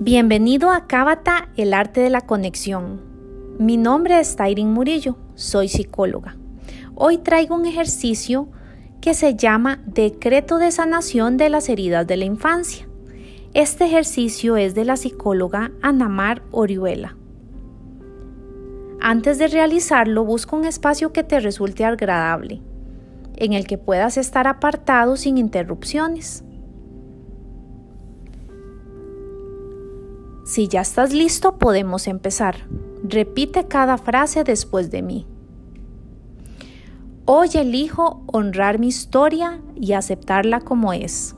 Bienvenido a Cábata, el arte de la conexión. Mi nombre es Tairin Murillo, soy psicóloga. Hoy traigo un ejercicio que se llama Decreto de Sanación de las Heridas de la Infancia. Este ejercicio es de la psicóloga Anamar Orihuela. Antes de realizarlo, busca un espacio que te resulte agradable, en el que puedas estar apartado sin interrupciones. Si ya estás listo, podemos empezar. Repite cada frase después de mí. Hoy elijo honrar mi historia y aceptarla como es.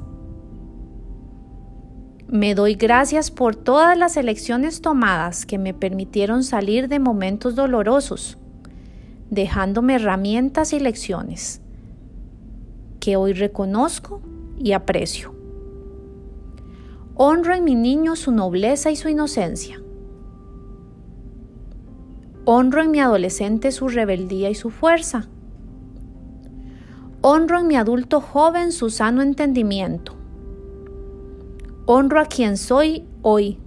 Me doy gracias por todas las elecciones tomadas que me permitieron salir de momentos dolorosos, dejándome herramientas y lecciones que hoy reconozco y aprecio. Honro en mi niño su nobleza y su inocencia. Honro en mi adolescente su rebeldía y su fuerza. Honro en mi adulto joven su sano entendimiento. Honro a quien soy hoy,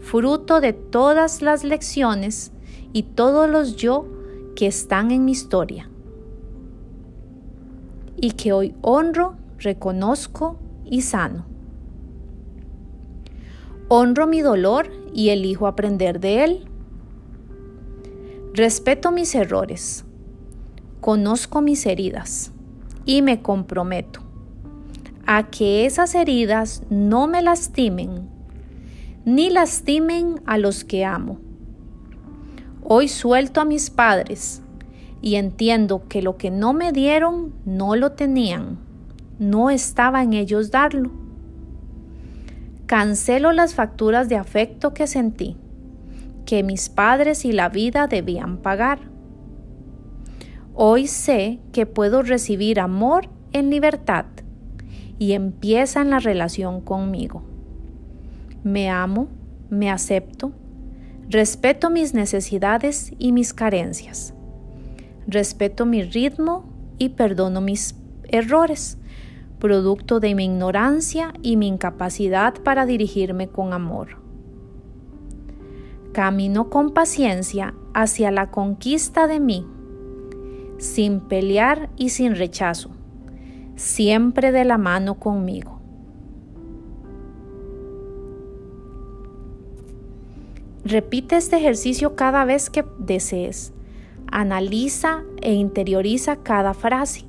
fruto de todas las lecciones y todos los yo que están en mi historia. Y que hoy honro, reconozco y sano. Honro mi dolor y elijo aprender de él. Respeto mis errores, conozco mis heridas y me comprometo a que esas heridas no me lastimen ni lastimen a los que amo. Hoy suelto a mis padres y entiendo que lo que no me dieron no lo tenían, no estaba en ellos darlo. Cancelo las facturas de afecto que sentí, que mis padres y la vida debían pagar. Hoy sé que puedo recibir amor en libertad y empieza en la relación conmigo. Me amo, me acepto, respeto mis necesidades y mis carencias. Respeto mi ritmo y perdono mis errores producto de mi ignorancia y mi incapacidad para dirigirme con amor. Camino con paciencia hacia la conquista de mí, sin pelear y sin rechazo, siempre de la mano conmigo. Repite este ejercicio cada vez que desees. Analiza e interioriza cada frase.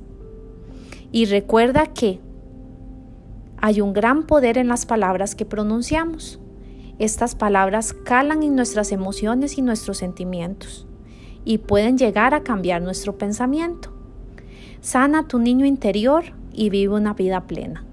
Y recuerda que hay un gran poder en las palabras que pronunciamos. Estas palabras calan en nuestras emociones y nuestros sentimientos y pueden llegar a cambiar nuestro pensamiento. Sana tu niño interior y vive una vida plena.